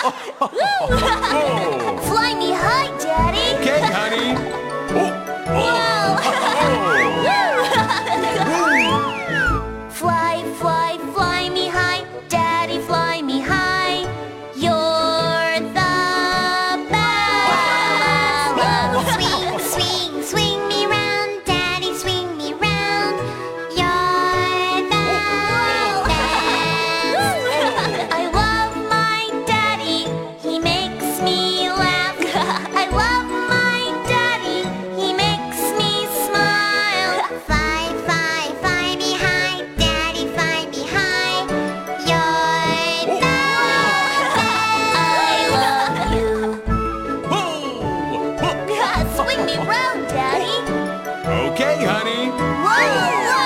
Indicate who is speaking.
Speaker 1: Fly me high, Daddy. Okay, honey. Oh. Whoa. Oh. fly, fly, fly me high. Daddy, fly me high. You're the Swing me round, Daddy.
Speaker 2: Okay, honey.
Speaker 1: Whoa!